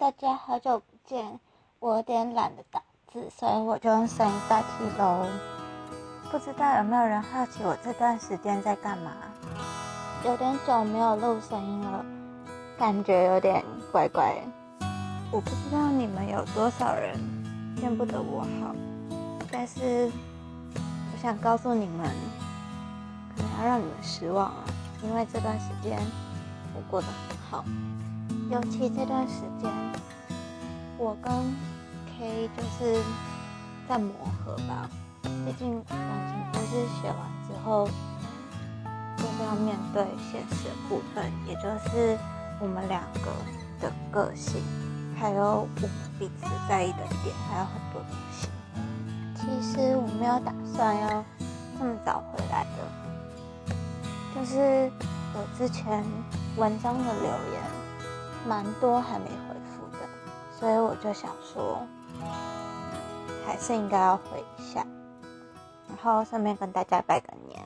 大家好久不见，我有点懒得打字，所以我就用声音代替喽。不知道有没有人好奇我这段时间在干嘛？有点久没有录声音了，感觉有点怪怪。我不知道你们有多少人见不得我好，但是我想告诉你们，可能要让你们失望了，因为这段时间我过得很好。尤其这段时间，我跟 K 就是在磨合吧。毕竟感情故事写完之后，就是要面对现实的部分，也就是我们两个的个性，还有我们彼此在意的点，还有很多东西。其实我没有打算要这么早回来的，就是我之前文章的留言。蛮多还没回复的，所以我就想说，还是应该要回一下，然后顺便跟大家拜个年。